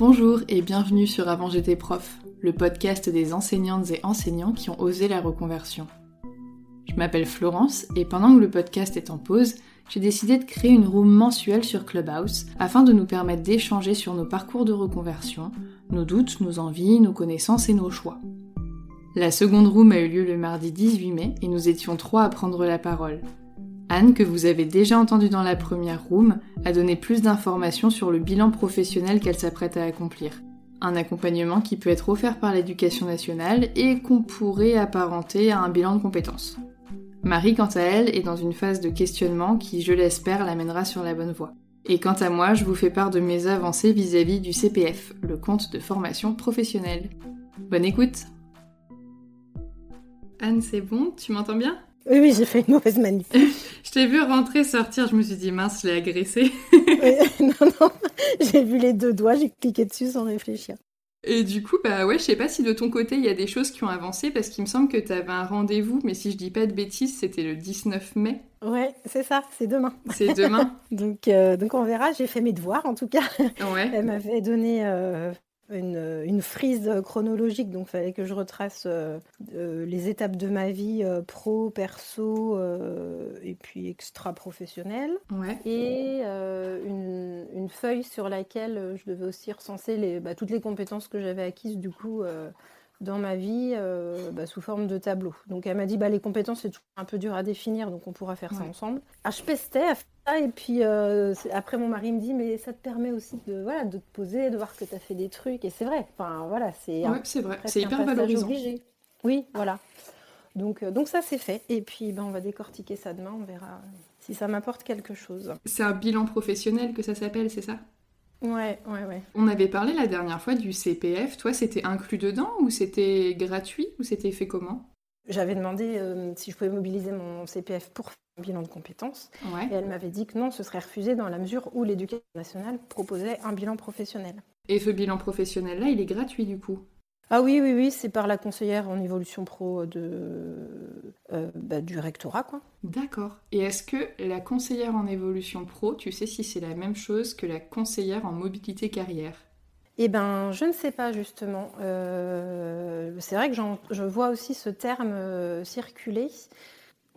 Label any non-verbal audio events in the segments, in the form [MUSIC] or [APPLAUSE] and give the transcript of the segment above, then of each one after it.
Bonjour et bienvenue sur Avant j'étais prof, le podcast des enseignantes et enseignants qui ont osé la reconversion. Je m'appelle Florence et pendant que le podcast est en pause, j'ai décidé de créer une room mensuelle sur Clubhouse afin de nous permettre d'échanger sur nos parcours de reconversion, nos doutes, nos envies, nos connaissances et nos choix. La seconde room a eu lieu le mardi 18 mai et nous étions trois à prendre la parole. Anne, que vous avez déjà entendue dans la première room, a donné plus d'informations sur le bilan professionnel qu'elle s'apprête à accomplir. Un accompagnement qui peut être offert par l'éducation nationale et qu'on pourrait apparenter à un bilan de compétences. Marie, quant à elle, est dans une phase de questionnement qui, je l'espère, l'amènera sur la bonne voie. Et quant à moi, je vous fais part de mes avancées vis-à-vis du CPF, le compte de formation professionnelle. Bonne écoute Anne, c'est bon? Tu m'entends bien? Oui, oui, j'ai fait une mauvaise manip. [LAUGHS] je t'ai vu rentrer, sortir, je me suis dit, mince, je l'ai agressé. [LAUGHS] [LAUGHS] non, non, j'ai vu les deux doigts, j'ai cliqué dessus sans réfléchir. Et du coup, bah ouais, je sais pas si de ton côté il y a des choses qui ont avancé parce qu'il me semble que tu avais un rendez-vous, mais si je dis pas de bêtises, c'était le 19 mai. Ouais, c'est ça, c'est demain. C'est demain. donc, euh, donc on verra, j'ai fait mes devoirs en tout cas. Ouais. Elle m'avait donné euh, une, une, frise chronologique, donc il fallait que je retrace euh, les étapes de ma vie euh, pro, perso euh, et puis extra-professionnelle. Ouais. Et une, une, feuille sur laquelle je devais aussi recenser les, bah, toutes les compétences que j'avais acquises du coup dans ma vie bah, sous forme de tableau. Donc elle m'a dit bah, les compétences c'est un peu dur à définir donc on pourra faire ça ensemble. Ah, je pestais à et puis euh, après, mon mari me dit, mais ça te permet aussi de, voilà, de te poser, de voir que tu as fait des trucs. Et c'est vrai. Enfin, voilà, c'est. c'est vrai. C'est hyper valorisant. Oui, voilà. Donc, euh, donc ça, c'est fait. Et puis, ben, on va décortiquer ça demain. On verra si ça m'apporte quelque chose. C'est un bilan professionnel que ça s'appelle, c'est ça? Ouais, ouais, ouais. On avait parlé la dernière fois du CPF. Toi, c'était inclus dedans ou c'était gratuit ou c'était fait comment? J'avais demandé euh, si je pouvais mobiliser mon CPF pour bilan de compétences. Et elle m'avait dit que non, ce serait refusé dans la mesure où l'éducation nationale proposait un bilan professionnel. Et ce bilan professionnel-là, il est gratuit du coup? Ah oui, oui, oui, c'est par la conseillère en évolution pro de, euh, bah, du rectorat, quoi. D'accord. Et est-ce que la conseillère en évolution pro, tu sais si c'est la même chose que la conseillère en mobilité carrière? Eh ben, je ne sais pas justement. Euh, c'est vrai que je vois aussi ce terme euh, circuler.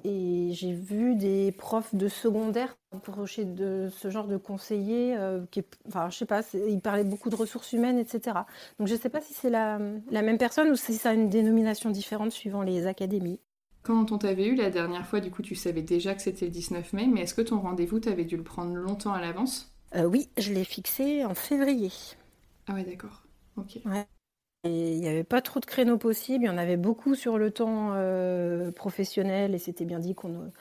Et j'ai vu des profs de secondaire approcher de ce genre de conseiller, euh, qui enfin, je sais pas, ils parlaient beaucoup de ressources humaines, etc. Donc je ne sais pas si c'est la, la, même personne ou si ça a une dénomination différente suivant les académies. Quand on t'avait eu la dernière fois, du coup, tu savais déjà que c'était le 19 mai, mais est-ce que ton rendez-vous, tu avais dû le prendre longtemps à l'avance? Oui, je l'ai fixé en février. Ah ouais, d'accord. Ok. Ouais il n'y avait pas trop de créneaux possibles. Il y en avait beaucoup sur le temps euh, professionnel et c'était bien dit qu'on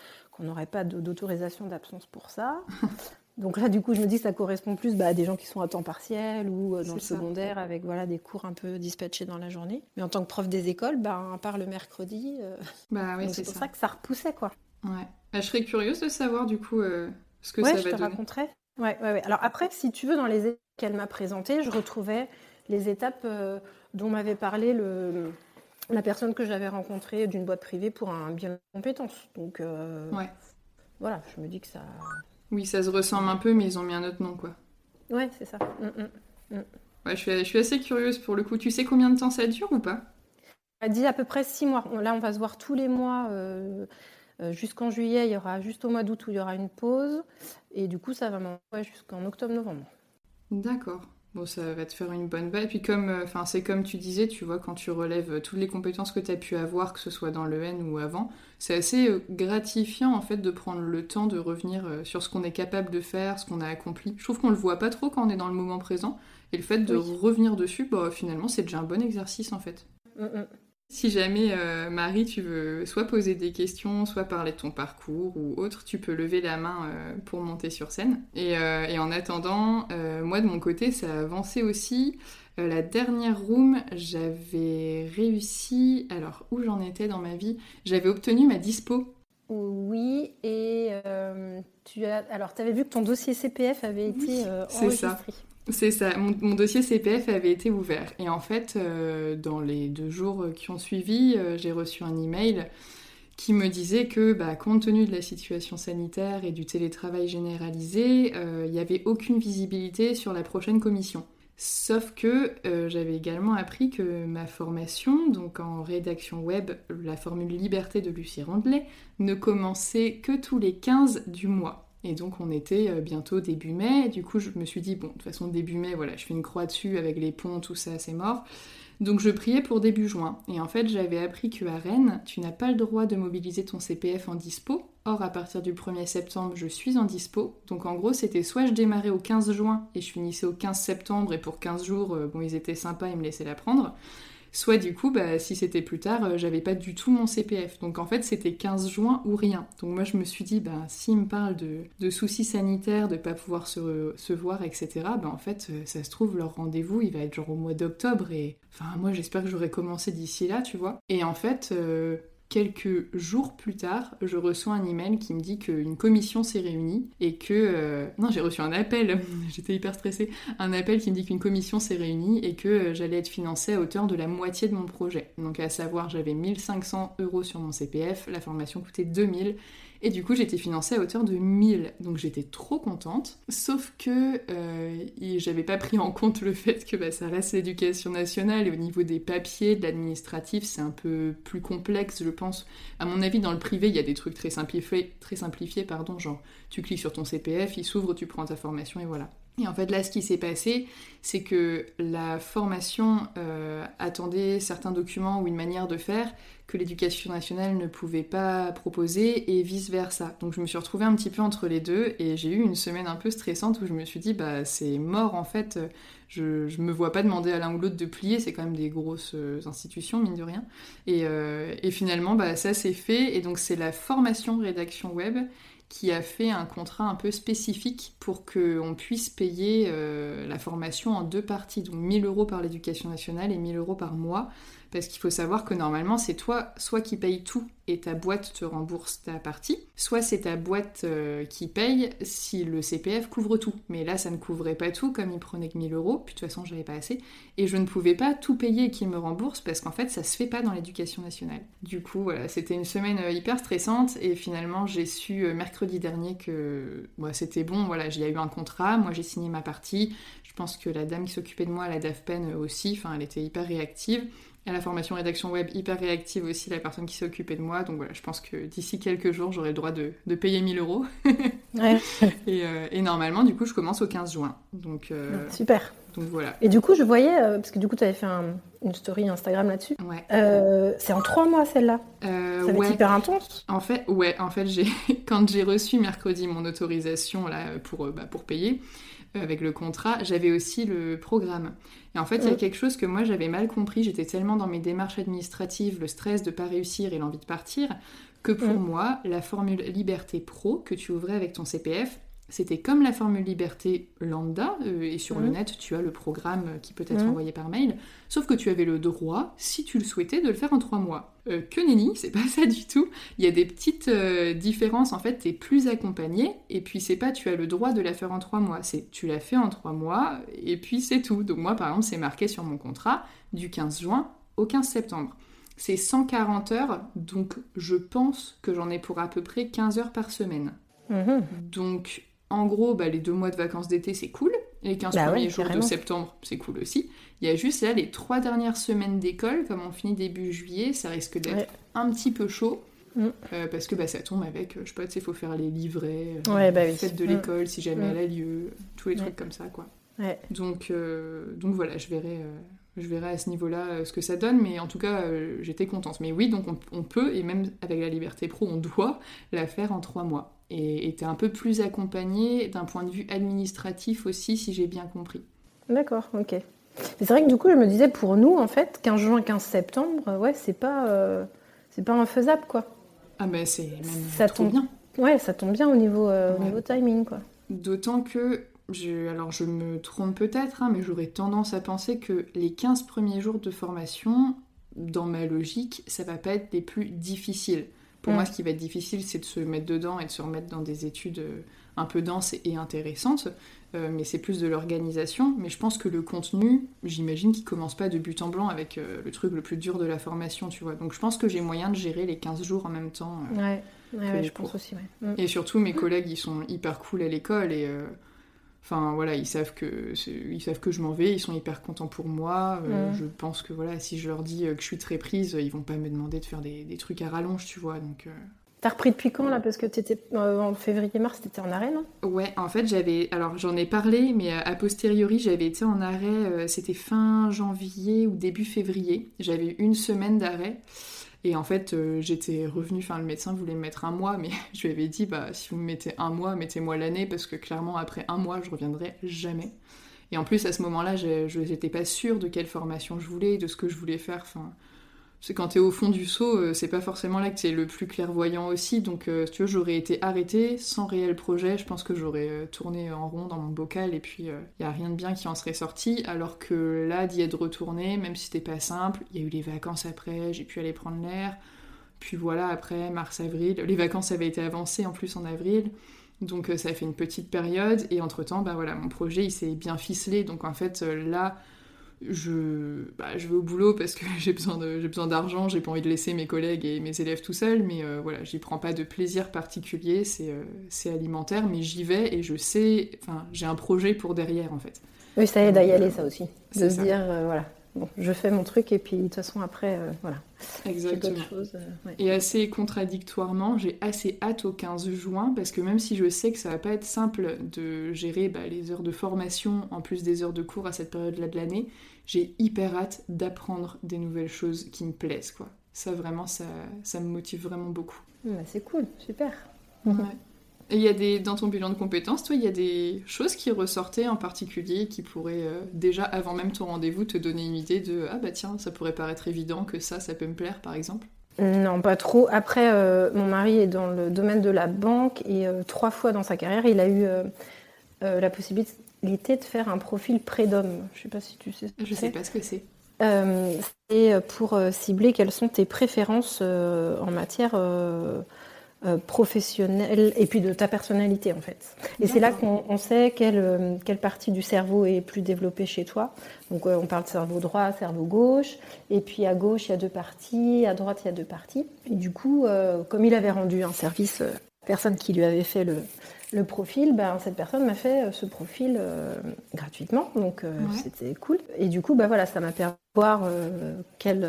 n'aurait pas d'autorisation d'absence pour ça. [LAUGHS] Donc là, du coup, je me dis que ça correspond plus bah, à des gens qui sont à temps partiel ou euh, dans le secondaire avec voilà, des cours un peu dispatchés dans la journée. Mais en tant que prof des écoles, bah, à part le mercredi, euh, bah, oui, c'est pour ça. que ça repoussait. quoi. Ouais. Bah, je serais curieuse de savoir du coup ce que ça va je te donner. raconterai. Ouais, ouais, ouais. Alors après, si tu veux, dans les qu'elle m'a présentées, je retrouvais les étapes dont m'avait parlé le, la personne que j'avais rencontrée d'une boîte privée pour un bien de compétences. Donc ouais. voilà, je me dis que ça. Oui, ça se ressemble un peu, mais ils ont mis un autre nom, quoi. Ouais, c'est ça. Mm, mm, mm. Ouais, je suis, je suis assez curieuse pour le coup. Tu sais combien de temps ça dure ou pas? Elle dit à peu près six mois. Là, on va se voir tous les mois. jusqu'en juillet, il y aura juste au mois d'août où il y aura une pause. Et du coup, ça va m'envoyer jusqu'en octobre-novembre. D'accord. Bon, ça va te faire une bonne base. Et puis comme, euh, enfin, c'est comme tu disais, tu vois, quand tu relèves toutes les compétences que tu as pu avoir, que ce soit dans le N ou avant, c'est assez euh, gratifiant en fait de prendre le temps de revenir euh, sur ce qu'on est capable de faire, ce qu'on a accompli. Je trouve qu'on le voit pas trop quand on est dans le moment présent. Et le fait de revenir dessus, bah, finalement, c'est déjà un bon exercice en fait. Mm, mm. Si jamais, euh, Marie, tu veux soit poser des questions, soit parler de ton parcours ou autre, tu peux lever la main euh, pour monter sur scène. Et, euh, en attendant, moi de mon côté, ça a avancé aussi. la dernière room, j'avais réussi. Alors, où j'en étais dans ma vie? J'avais obtenu ma dispo. Oui, et tu as. Alors, tu avais vu que ton dossier CPF avait été enregistré. C'est ça, mon, dossier CPF avait été ouvert. Et en fait, euh, dans les deux jours qui ont suivi, euh, j'ai reçu un email qui me disait que, bah, compte tenu de la situation sanitaire et du télétravail généralisé, euh, il n'y avait aucune visibilité sur la prochaine commission. Sauf que j'avais également appris que ma formation, donc en rédaction web, la formule liberté de Lucie Rondelet, ne commençait que tous les 15 du mois. Et donc on était euh, bientôt début mai, du coup je me suis dit, bon, de toute façon début mai, voilà, je fais une croix dessus avec les ponts, tout ça, c'est mort. Donc je priais pour début juin. Et en fait j'avais appris qu'à Rennes, tu n'as pas le droit de mobiliser ton CPF en dispo. Or à partir du 1er septembre, je suis en dispo. Donc en gros c'était soit je démarrais au 15 juin et je finissais au 15 septembre et pour 15 jours, euh, bon ils étaient sympas, ils me laissaient la prendre soit du coup, bah, si c'était plus tard, euh, j'avais pas du tout mon CPF. Donc en fait, c'était 15 juin ou rien. Donc moi, je me suis dit, bah, s'il me parle de, soucis sanitaires, de pas pouvoir se, voir, etc., bah, en fait, euh, ça se trouve, leur rendez-vous, il va être genre au mois d'octobre. Et enfin, moi, j'espère que j'aurai commencé d'ici là, tu vois. Et en fait, euh, quelques jours plus tard, je reçois un email qui me dit qu'une commission s'est réunie et que... Euh, non, j'ai reçu un appel, [LAUGHS] j'étais hyper stressée, un appel qui me dit qu'une commission s'est réunie et que euh, j'allais être financée à hauteur de la moitié de mon projet. Donc à savoir, j'avais 1500 euros sur mon CPF, la formation coûtait 2000 et du coup, j'étais financée à hauteur de 1000. Donc j'étais trop contente. Sauf que euh, j'avais pas pris en compte le fait que bah, ça reste l'éducation nationale et au niveau des papiers, de l'administratif, c'est un peu plus complexe, je pense. À mon avis, dans le privé, il y a des trucs très simplifiés, très simplifiés, pardon, genre tu cliques sur ton CPF, il s'ouvre, tu prends ta formation et voilà. Et en fait, là, ce qui s'est passé, c'est que la formation euh, attendait certains documents ou une manière de faire que l'éducation nationale ne pouvait pas proposer et vice-versa. Donc je me suis retrouvée un petit peu entre les deux et j'ai eu une semaine un peu stressante où je me suis dit, bah c'est mort en fait, je, me vois pas demander à l'un ou l'autre de plier, c'est quand même des grosses euh, institutions, mine de rien. Et, euh, et finalement, bah, ça s'est fait et donc c'est la formation rédaction web qui a fait un contrat un peu spécifique pour qu'on puisse payer euh, la formation en deux parties, donc 1000 euros par l'éducation nationale et 1000 euros par mois, parce qu'il faut savoir que normalement c'est toi soit qui paye tout et ta boîte te rembourse ta partie, soit c'est ta boîte euh, qui paye si le CPF couvre tout. Mais là ça ne couvrait pas tout comme il prenait que 1000 euros, puis de toute façon j'avais pas assez, et je ne pouvais pas tout payer et qu'il me rembourse parce qu'en fait ça se fait pas dans l'éducation nationale. Du coup voilà, c'était une semaine euh, hyper stressante. Et finalement j'ai su euh, mercredi dernier que c'était bon, voilà, j'ai eu un contrat, moi j'ai signé ma partie, je pense que la dame qui s'occupait de moi, la DAFPEN aussi, enfin elle était hyper réactive à la formation rédaction web hyper réactive aussi, la personne qui s'est occupée de moi. Donc voilà, je pense que d'ici quelques jours, j'aurai le droit de, payer 1000 euros. ouais. [LAUGHS] Euh, et, normalement, du coup, je commence au 15 juin. Donc, euh, Super. Donc voilà. Et du coup, je voyais, euh, parce que du coup, tu avais fait une story Instagram là-dessus. Ouais. c'est en trois mois celle-là. Euh, ça va être hyper intense. En fait, ouais, en fait, j'ai [LAUGHS] quand j'ai reçu mercredi mon autorisation là pour bah, pour payer, avec le contrat, j'avais aussi le programme. Et en fait, il y a quelque chose que moi j'avais mal compris. J'étais tellement dans mes démarches administratives, le stress de pas réussir et l'envie de partir, que pour mm. moi, la formule Liberté Pro que tu ouvrais avec ton CPF, c'était comme la formule liberté lambda, euh, et sur le mmh. net, tu as le programme qui peut être mmh. envoyé par mail, sauf que tu avais le droit, si tu le souhaitais, de le faire en trois mois. Euh, que nenni, [LAUGHS] c'est pas ça du tout. Il y a des petites euh, différences, en fait, t'es plus accompagné, et puis c'est pas tu as le droit de la faire en trois mois, c'est tu l'as fait en trois mois, et puis c'est tout. Donc moi, par exemple, c'est marqué sur mon contrat du 15 juin au 15 septembre. c'est 140 heures, donc je pense que j'en ai pour à peu près 15 heures par semaine. Mhm. Donc, en gros, bah, les deux mois de vacances d'été, c'est cool. Les 15 Bah premiers ouais, jours de septembre, c'est cool aussi. Il y a juste là les trois dernières semaines d'école, comme on finit début juillet, ça risque d'être Ouais. un petit peu chaud. Mm. euh, parce que bah, ça tombe avec, euh, je sais pas, il faut faire les livrets, euh, Ouais, bah oui. fête de Mm. l'école si jamais Mm. elle a lieu, tous les trucs comme ça, quoi. Donc, euh, donc voilà, je verrai, euh, je verrai à ce niveau-là euh, ce que ça donne, mais en tout cas, euh, j'étais contente. Mais oui, donc on, on peut, et même avec la Liberté Pro, on [LAUGHS] doit la faire en trois mois. Et t'es un peu plus accompagné d'un point de vue administratif aussi, si j'ai bien compris. D'accord, ok. C'est vrai que du coup, je me disais, pour nous, en fait, 15 juin, 15 septembre, euh, ouais, c'est pas, euh, c'est pas infaisable, quoi. Ah mais c'est Ça trop tombe. bien. Ouais, ça tombe bien au niveau, euh, au Ouais. niveau timing, quoi. D'autant que, je, alors je me trompe peut-être, hein, mais j'aurais tendance à penser que les 15 premiers jours de formation, dans ma logique, ça va pas être les plus difficiles. Pour Mm. moi, ce qui va être difficile, c'est de se mettre dedans et de se remettre dans des études euh, un peu denses et intéressantes. Euh, mais c'est plus de l'organisation. Mais je pense que le contenu, j'imagine qu'il commence pas de but en blanc avec euh, le truc le plus dur de la formation, tu vois. Donc je pense que j'ai moyen de gérer les 15 jours en même temps. euh, Ouais, ouais, je pense aussi, ouais. Mm. et surtout, mes collègues, ils sont hyper cool à l'école et enfin voilà, ils savent que ils savent que je m'en vais, ils sont hyper contents pour moi. Euh, Mm. Je pense que voilà, si je leur dis euh, que je suis très prise, ils vont pas me demander de faire des, des trucs à rallonge, tu vois. Donc euh, T'as repris depuis quand, là? Parce que t'étais, euh, en février-mars, t'étais en arrêt, non? Ouais, en fait, j'avais alors j'en ai parlé, mais a posteriori, j'avais été en arrêt. C'était fin janvier ou début février. J'avais eu une semaine d'arrêt. Et en fait, euh, j'étais revenue, enfin le médecin voulait me mettre un mois, mais [LAUGHS] je lui avais dit, bah si vous me mettez un mois, mettez-moi l'année, parce que clairement, après un mois, je reviendrai jamais. Et en plus, à ce moment-là, je j'étais pas sûre de quelle formation je voulais, de ce que je voulais faire. Enfin, c'est quand t'es au fond du seau, euh, c'est pas forcément là que t'es le plus clairvoyant aussi. Donc, euh, si tu veux, j'aurais été arrêtée sans réel projet. Je pense que j'aurais euh, tourné en rond dans mon bocal et puis il y a rien de bien qui en serait sorti. Alors que là, d'y être retourné, même si c'était pas simple, il y a eu les vacances après, j'ai pu aller prendre l'air. Puis voilà, après, mars-avril, les vacances avaient été avancées en plus en avril. Donc ça fait une petite période et entre-temps, bah voilà, mon projet il s'est bien ficelé. Donc en fait, là, je, bah, je vais au boulot parce que [LAUGHS] j'ai besoin de- j'ai besoin d'argent, j'ai pas envie de laisser mes collègues et mes élèves tout seuls, mais euh, voilà, j'y prends pas de plaisir particulier, c'est euh, c'est alimentaire, mais j'y vais et je sais, enfin, j'ai un projet pour derrière en fait. Oui, ça aide à y aller, ça aussi. De se dire, euh, voilà, bon, je fais mon truc et puis de toute façon, après, euh, voilà, Exactement. euh, ouais. Et assez contradictoirement, j'ai assez hâte au 15 juin parce que même si je sais que ça va pas être simple de gérer bah, les heures de formation en plus des heures de cours à cette période-là de l'année, j'ai hyper hâte d'apprendre des nouvelles choses qui me plaisent quoi. Ça vraiment, ça, ça me motive vraiment beaucoup. Bah, c'est cool, super. Ouais. Et il y a des dans ton bilan de compétences, toi, il y a des choses qui ressortaient en particulier qui pourraient euh, déjà avant même ton rendez-vous te donner une idée de ah bah tiens, ça pourrait paraître évident que ça, ça peut me plaire par exemple? Non, pas trop. Après, euh, mon mari est dans le domaine de la banque et euh, trois fois dans sa carrière, il a eu la possibilité de faire un profil pré-d'homme. Je sais pas si tu sais. ce que Je sais pas ce que c'est. C'est pour cibler quelles sont tes préférences en matière euh, professionnelle et puis de ta personnalité en fait. Et c'est là qu'on on sait quelle, euh, quelle partie du cerveau est plus développée chez toi. Donc euh, on parle de cerveau droit, cerveau gauche, et puis à gauche il y a deux parties, à droite il y a deux parties. Et du coup, euh, comme il avait rendu un service, personne qui lui avait fait le, le profil, ben, cette personne m'a fait euh, ce profil euh, gratuitement, donc euh, Ouais. c'était cool. Et du coup, ben, voilà, ça m'a permis de voir euh, quel,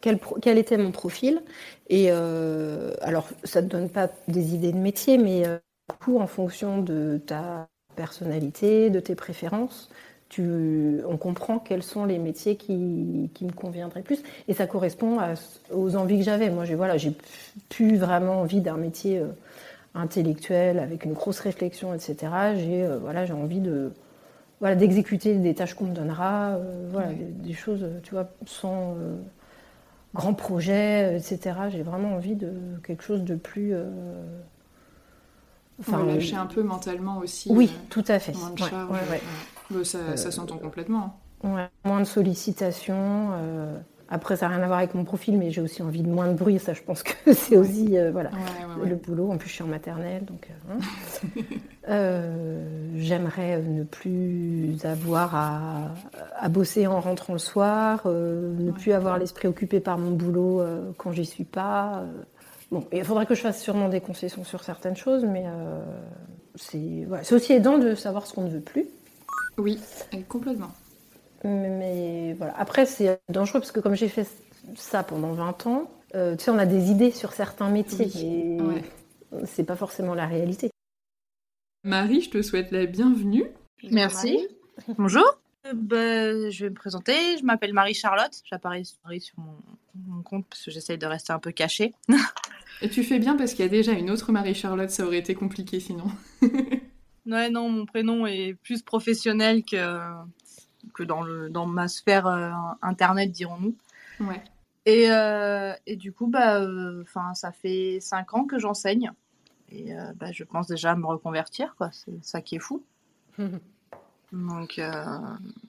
quel, pro- quel était mon profil. Et alors, ça ne te donne pas des idées de métier, mais du coup, en fonction de ta personnalité, de tes préférences, tu, on comprend quels sont les métiers qui, qui me conviendraient plus. Et ça correspond à- aux envies que j'avais. Moi, j'ai voilà, j'ai plus vraiment envie d'un métier euh, intellectuel avec une grosse réflexion, etc. J'ai euh, voilà, j'ai envie de voilà, d'exécuter des tâches qu'on me donnera, euh, voilà, Ouais. des, des choses, tu vois, sans euh, grand projet, etc. J'ai vraiment envie de quelque chose de plus. Enfin, lâcher un peu mentalement aussi. Oui, tout à fait. moins de charge. ouais. Bah, ça, ça s'entend complètement. moins de sollicitations. Euh, Après, ça n'a rien à voir avec mon profil, mais j'ai aussi envie de moins de bruit. Ça, je pense que [LAUGHS] c'est aussi. euh, voilà. Ouais, ouais, le boulot. En plus, je suis en maternelle, donc. Hein. [LAUGHS] J'aimerais ne plus avoir à, bosser en rentrant le soir, ne plus avoir l'esprit occupé par mon boulot quand j'y suis pas. Bon, il faudrait que je fasse sûrement des concessions sur certaines choses, mais c'est aussi aidant de savoir ce qu'on ne veut plus. Oui, complètement. Mais, voilà. Après, c'est dangereux parce que comme j'ai fait ça pendant 20 ans, euh, tu sais, on a des idées sur certains métiers, et c'est pas forcément la réalité. Marie, je te souhaite la bienvenue. Merci. Bonjour. Euh, bah, je vais me présenter. Je m'appelle Marie-Charlotte. J'apparais sur mon, compte parce que j'essaye de rester un peu cachée. [LAUGHS] Et tu fais bien parce qu'il y a déjà une autre Marie-Charlotte, ça aurait été compliqué sinon. [LAUGHS] ouais, non, mon prénom est plus professionnel que, que dans, le, dans ma sphère euh, internet, dirons-nous. Ouais. Et, euh, et, du coup, bah, euh, enfin, ça fait cinq ans que j'enseigne. Et bah, je pense déjà à me reconvertir, quoi. C'est ça qui est fou. [LAUGHS] Donc,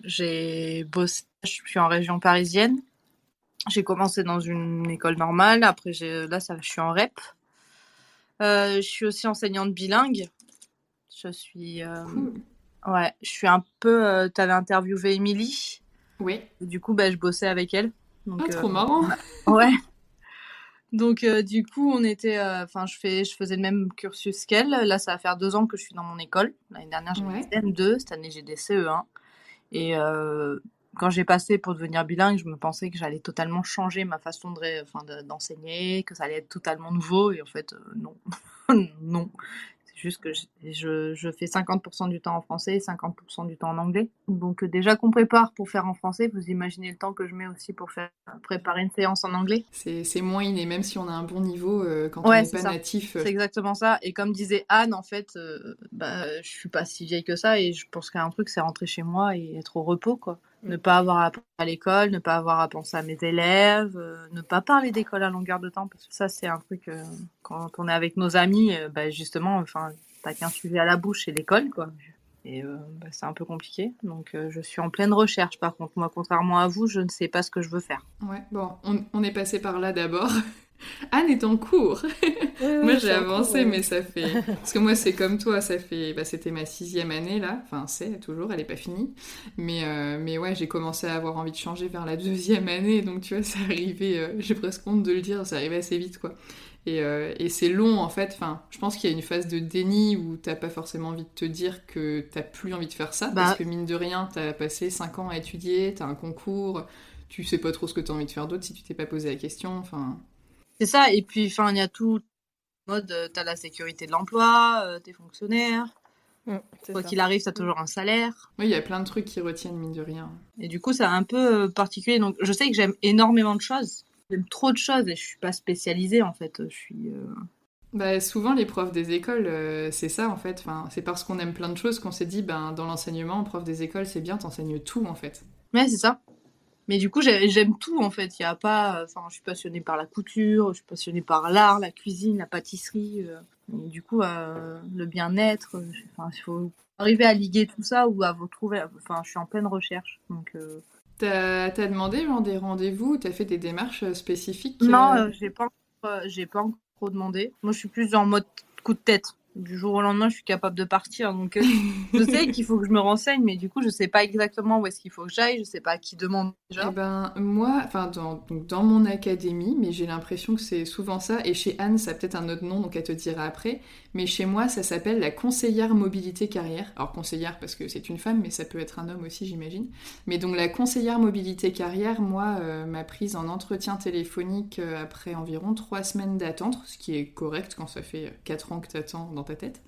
j'ai bossé, je suis en région parisienne. J'ai commencé dans une école normale. Après, là, ça, je suis en REP. je suis aussi enseignante bilingue. Je suis. Ouais, je suis un peu. tu avais interviewé Émilie. Oui. Du coup, bah, je bossais avec elle. Donc, ah, trop euh, marrant. [LAUGHS] ouais. Donc euh, du coup, on était, euh, enfin, je fais, je faisais le même cursus qu'elle. Là, ça va faire deux ans que je suis dans mon école. L'année dernière, j'ai ouais. des CM2. Cette année, j'ai des CE1. Et quand j'ai passé pour devenir bilingue, je me pensais que j'allais totalement changer ma façon de, enfin, d'enseigner, que ça allait être totalement nouveau. Et en fait, non, [LAUGHS] non juste que je, je, fais 50% du temps en français et 50% du temps en anglais. Donc euh, déjà qu'on prépare pour faire en français, vous imaginez le temps que je mets aussi pour faire préparer une séance en anglais. C'est moins inné, même si on a un bon niveau euh, quand on n'est pas natif. Euh. C'est exactement ça. Et comme disait Anne, en fait, bah, je suis pas si vieille que ça et je pense qu'il y a un truc, c'est rentrer chez moi et être au repos, quoi. Ne pas avoir à penser à l'école, ne pas avoir à penser à mes élèves, ne pas parler d'école à longueur de temps, parce que ça, c'est un truc, quand on est avec nos amis, bah, justement, enfin, t'as qu'un sujet à la bouche, c'est l'école, quoi. Et bah, c'est un peu compliqué. Donc, je suis en pleine recherche. Par contre, moi, contrairement à vous, je ne sais pas ce que je veux faire. Ouais, bon, on, on est passé par là d'abord. [LAUGHS] Anne est en cours. [LAUGHS] moi j'ai avancé, mais ça fait. [LAUGHS] Parce que moi c'est comme toi, ça fait. Bah, c'était ma sixième année là. Enfin c'est toujours, elle est pas finie. Mais euh, mais ouais, j'ai commencé à avoir envie de changer vers la deuxième année, donc tu vois, ça arrivait. Euh, j'ai presque honte de le dire, ça arrivait assez vite quoi. Et, euh, et c'est long en fait. Enfin, je pense qu'il y a une phase de déni où t'as pas forcément envie de te dire que t'as plus envie de faire ça, parce bah. que mine de rien, t'as passé cinq ans à étudier, t'as un concours, tu sais pas trop ce que t'as envie de faire d'autre si tu t'es pas posé la question. Enfin. C'est ça, et puis enfin il y a tout mode, euh, tu as la sécurité de l'emploi, euh, t'es fonctionnaire. Mmh, Quoi qu'il arrive, t'as toujours un salaire. Oui, il y a plein de trucs qui retiennent, mine de rien. Et du coup, c'est un peu euh, particulier. Donc, je sais que j'aime énormément de choses. J'aime trop de choses et je suis pas spécialisée, en fait. Je suis. Bah, souvent, les profs des écoles, c'est ça, en fait. Enfin, c'est parce qu'on aime plein de choses qu'on s'est dit, ben, dans l'enseignement, prof des écoles, c'est bien, t'enseignes tout, en fait. Ouais, c'est ça. Mais du coup, j'aime tout en fait. Il y a pas, enfin, je suis passionnée par la couture, je suis passionnée par l'art, la cuisine, la pâtisserie. Euh, du coup, euh, le bien-être. Euh, enfin, il faut arriver à liguer tout ça ou à vous trouver. Enfin, je suis en pleine recherche. Donc. T'as as demandé genre, des rendez-vous T'as fait des démarches spécifiques Non, j'ai pas, j'ai pas encore demandé. Moi, je suis plus en mode coup de tête du jour au lendemain, je suis capable de partir. Donc, euh, je sais qu'il faut que je me renseigne, mais du coup, je sais pas exactement où est-ce qu'il faut que j'aille. Je sais pas à qui demande déjà. Eh ben, moi, enfin, dans, dans mon académie, mais j'ai l'impression que c'est souvent ça. Et chez Anne, ça a peut-être un autre nom, donc elle te dira après. Mais chez moi, ça s'appelle la conseillère mobilité carrière. Alors, conseillère parce que c'est une femme, mais ça peut être un homme aussi, j'imagine. Mais donc, la conseillère mobilité carrière, moi, euh, m'a prise en entretien téléphonique euh, après environ trois semaines d'attente, ce qui est correct quand ça fait quatre ans que tu attends dans ta tête.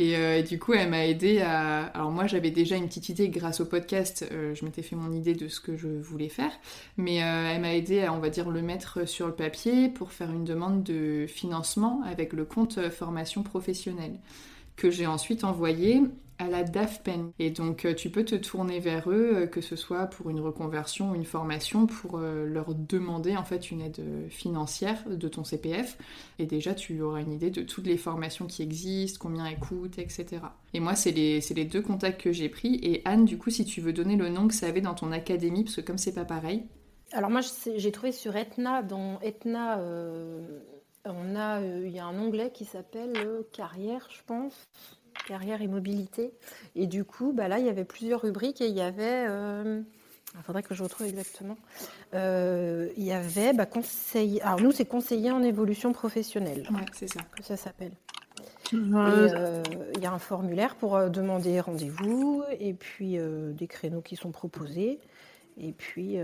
Euh, et, du coup, elle m'a aidé à. Alors, moi, j'avais déjà une petite idée grâce au podcast. Euh, je m'étais fait mon idée de ce que je voulais faire. Mais euh, elle m'a aidé à, on va dire, le mettre sur le papier pour faire une demande de financement avec le compte formation professionnelle que j'ai ensuite envoyé à la DAFPEN. Et donc euh, tu peux te tourner vers eux, euh, que ce soit pour une reconversion ou une formation, pour euh, leur demander en fait une aide financière de ton CPF. Et déjà tu auras une idée de toutes les formations qui existent, combien elles coûtent, etc. Et moi c'est les, deux contacts que j'ai pris. Et Anne, du coup, si tu veux donner le nom que ça avait dans ton académie, parce que comme c'est pas pareil. Alors moi j'ai trouvé sur Etna, dans Etna on a, il y a un onglet qui s'appelle carrière, je pense, carrière et mobilité. Et du coup, bah là, il y avait plusieurs rubriques et il y avait il faudrait que je retrouve exactement. Euh, il y avait bah, conseiller. Alors nous, c'est conseiller en évolution professionnelle. Ouais, c'est ça. Que ça s'appelle. Euh, il y a un formulaire pour euh, demander rendez-vous et puis des créneaux qui sont proposés. Et puis,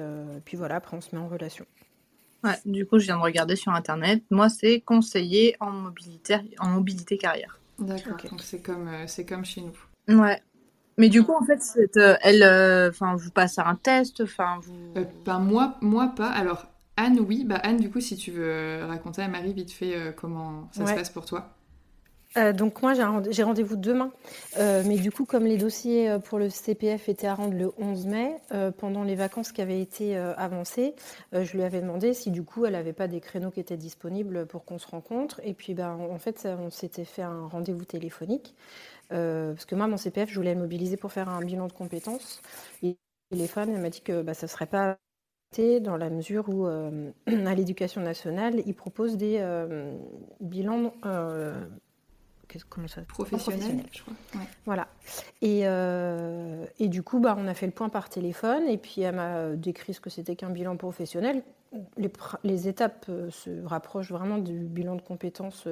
puis voilà, après on se met en relation. Ouais, du coup, je viens de regarder sur internet. Moi, c'est conseiller en mobilité, en mobilité carrière. D'accord. Donc c'est comme, c'est comme chez nous. Ouais. Mais du coup, en fait, euh, elle, euh, enfin, vous passez un test, enfin, vous. Euh, ben, moi, moi pas. Alors Anne, oui. Bah Anne, du coup, si tu veux raconter à Marie vite fait comment ça se passe pour toi. Donc moi j'ai rendez-vous demain, mais du coup comme les dossiers pour le CPF étaient à rendre le 11 mai, pendant les vacances qui avaient été avancées, je lui avais demandé si du coup elle n'avait pas des créneaux qui étaient disponibles pour qu'on se rencontre. Et puis ben, en fait on s'était fait un rendez-vous téléphonique. Euh, parce que moi, mon CPF, je voulais le mobiliser pour faire un bilan de compétences. Et téléphone, elle m'a dit que bah, ça ne serait pas dans la mesure où, euh, [CLEARS THROAT] à l'éducation nationale, ils proposent des euh, bilans. Comment ça Professionnels, je crois. Voilà. Et, et, du coup, bah, on a fait le point par téléphone, et puis elle m'a décrit ce que c'était qu'un bilan professionnel. Les, les étapes se rapprochent vraiment du bilan de compétences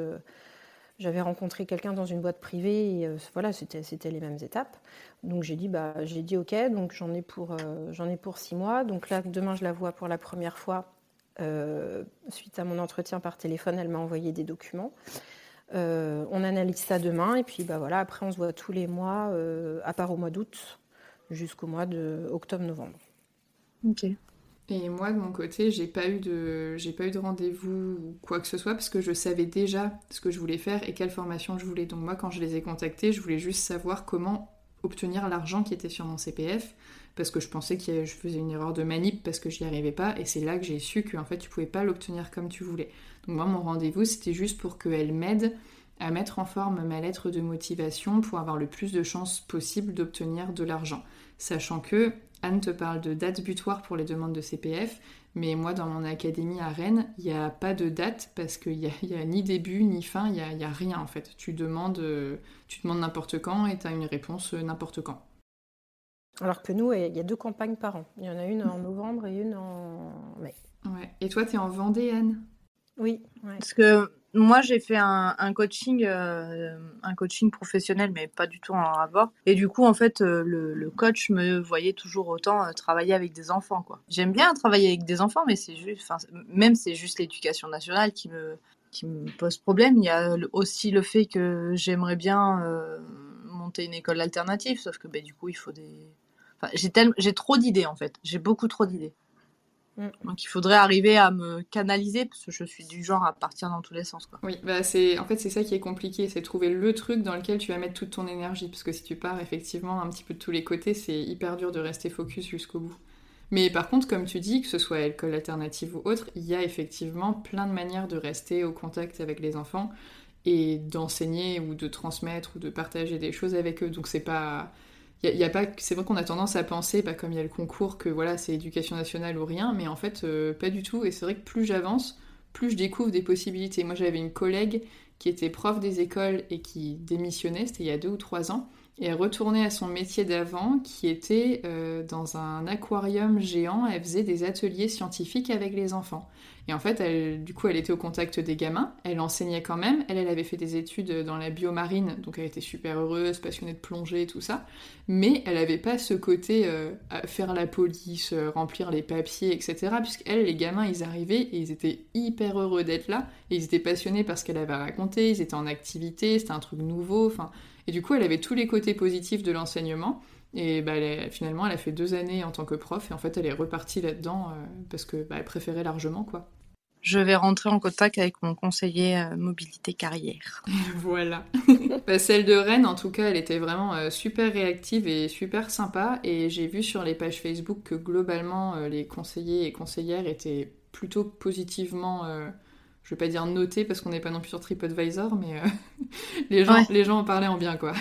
j'avais rencontré quelqu'un dans une boîte privée et euh, voilà, c'était, c'était les mêmes étapes. Donc j'ai dit, bah, j'ai dit OK, donc j'en ai, pour, euh, j'en ai pour six mois. Donc là, demain, je la vois pour la première fois. Euh, suite à mon entretien par téléphone, elle m'a envoyé des documents. On analyse ça demain et puis bah, voilà, après, on se voit tous les mois, à part au mois d'août, jusqu'au mois de octobre-novembre. Ok. Et moi, de mon côté, j'ai pas eu de, j'ai pas eu de rendez-vous ou quoi que ce soit parce que je savais déjà ce que je voulais faire et quelle formation je voulais. Donc moi, quand je les ai contactés, je voulais juste savoir comment obtenir l'argent qui était sur mon CPF parce que je pensais que je faisais une erreur de manip parce que j'y arrivais pas et c'est là que j'ai su qu'en fait tu pouvais pas l'obtenir comme tu voulais. Donc moi, mon rendez-vous, c'était juste pour qu'elle m'aide à mettre en forme ma lettre de motivation pour avoir le plus de chances possible d'obtenir de l'argent. Sachant que Anne te parle de date butoir pour les demandes de CPF, mais moi, dans mon académie à Rennes, il n'y a pas de date parce qu'il n'y a, a, ni début ni fin, il n'y a, y a, rien en fait. Tu demandes, euh, tu demandes n'importe quand et tu as une réponse euh, n'importe quand. Alors que nous, il y a deux campagnes par an. Il y en a une en novembre et une en mai. Ouais. Et toi, tu es en Vendée, Anne? Oui. Parce que moi, j'ai fait un, coaching, euh, un coaching professionnel, mais pas du tout en rapport. Et du coup, en fait, euh, le, coach me voyait toujours autant euh, travailler avec des enfants, quoi. J'aime bien travailler avec des enfants, mais c'est juste, même c'est juste l'éducation nationale qui me, qui me pose problème. Il y a aussi le fait que j'aimerais bien monter une école alternative, sauf que, ben, du coup, il faut des, j'ai j'ai trop d'idées en fait. J'ai beaucoup trop d'idées. Mm. Donc il faudrait arriver à me canaliser parce que je suis du genre à partir dans tous les sens. Quoi. Oui, bah c'est en fait c'est ça qui est compliqué, c'est trouver le truc dans lequel tu vas mettre toute ton énergie parce que si tu pars effectivement un petit peu de tous les côtés, c'est hyper dur de rester focus jusqu'au bout. Mais par contre, comme tu dis, que ce soit l'école alternative ou autre, il y a effectivement plein de manières de rester au contact avec les enfants et d'enseigner ou de transmettre ou de partager des choses avec eux. Donc c'est pas c'est vrai qu'on a tendance à penser, bah, comme il y a le concours, que voilà, c'est éducation nationale ou rien, mais en fait, euh, pas du tout. Et c'est vrai que plus j'avance, plus je découvre des possibilités. Moi, j'avais une collègue qui était prof des écoles et qui démissionnait, c'était il y a deux ou trois ans, et elle retournait à son métier d'avant, qui était euh, dans un aquarium géant. Elle faisait des ateliers scientifiques avec les enfants. Et en fait, du coup, elle était au contact des gamins, elle enseignait quand même. Elle, elle avait fait des études dans la biomarine, donc elle était super heureuse, passionnée de plongée, tout ça. Mais elle n'avait pas ce côté euh, faire la police, euh, remplir les papiers, etc. Puisqu'elle, les gamins, ils arrivaient et ils étaient hyper heureux d'être là. Et ils étaient passionnés par ce qu'elle avait raconté, ils étaient en activité, c'était un truc nouveau. Enfin, et du coup, elle avait tous les côtés positifs de l'enseignement. Et bah, finalement, elle a fait deux années en tant que prof et en fait, elle est repartie là-dedans euh, parce que bah, elle préférait largement quoi. Je vais rentrer en contact avec mon conseiller euh, mobilité carrière. [LAUGHS] voilà. Bah, celle de Rennes, en tout cas, elle était vraiment euh, super réactive et super sympa. Et j'ai vu sur les pages Facebook que globalement, les conseillers et conseillères étaient plutôt positivement je vais pas dire notés parce qu'on n'est pas non plus sur TripAdvisor, mais [LAUGHS] les, gens, les gens en parlaient en bien, quoi.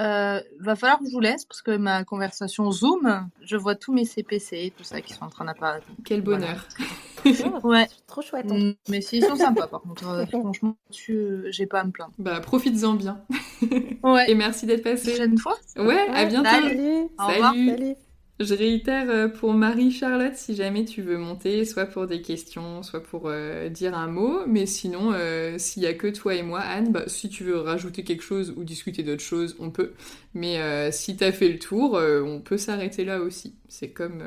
Euh, va falloir que je vous laisse parce que ma conversation Zoom, je vois tous mes CPC, tout ça qui sont en train d'apparaître. Quel bonheur. [LAUGHS] ouais. Trop chouette. Mm, mais ils sont sympas par contre. Euh, [LAUGHS] franchement, j'ai pas à me plaindre. Bah, profites-en bien. ouais. Et merci d'être passé. Prochaine fois. Ouais, à bientôt. Salut. Salut. Salut. Je réitère euh, pour Marie-Charlotte, si jamais tu veux monter, soit pour des questions, soit pour euh, dire un mot. Mais sinon, euh, s'il y a que toi et moi, Anne, bah, si tu veux rajouter quelque chose ou discuter d'autres choses, on peut. Mais si t'as fait le tour, on peut s'arrêter là aussi. C'est comme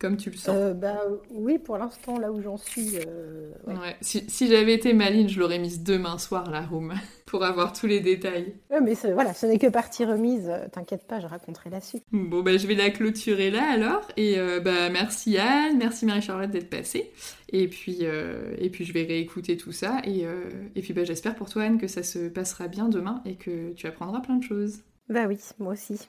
comme tu le sens. Euh, bah, oui, pour l'instant, là où j'en suis. Euh, ouais. Si, si j'avais été Maline, je l'aurais mise demain soir, la room, [LAUGHS] pour avoir tous les détails. Ouais, mais voilà, ce n'est que partie remise. Euh, t'inquiète pas, je raconterai la suite. Bon, bah, je vais la clôturer là alors. Et bah, merci Anne, merci Marie-Charlotte d'être passée. Et puis, et puis, je vais réécouter tout ça. Et, et puis, bah, j'espère pour toi, Anne, que ça se passera bien demain et que tu apprendras plein de choses. Bah oui, moi aussi.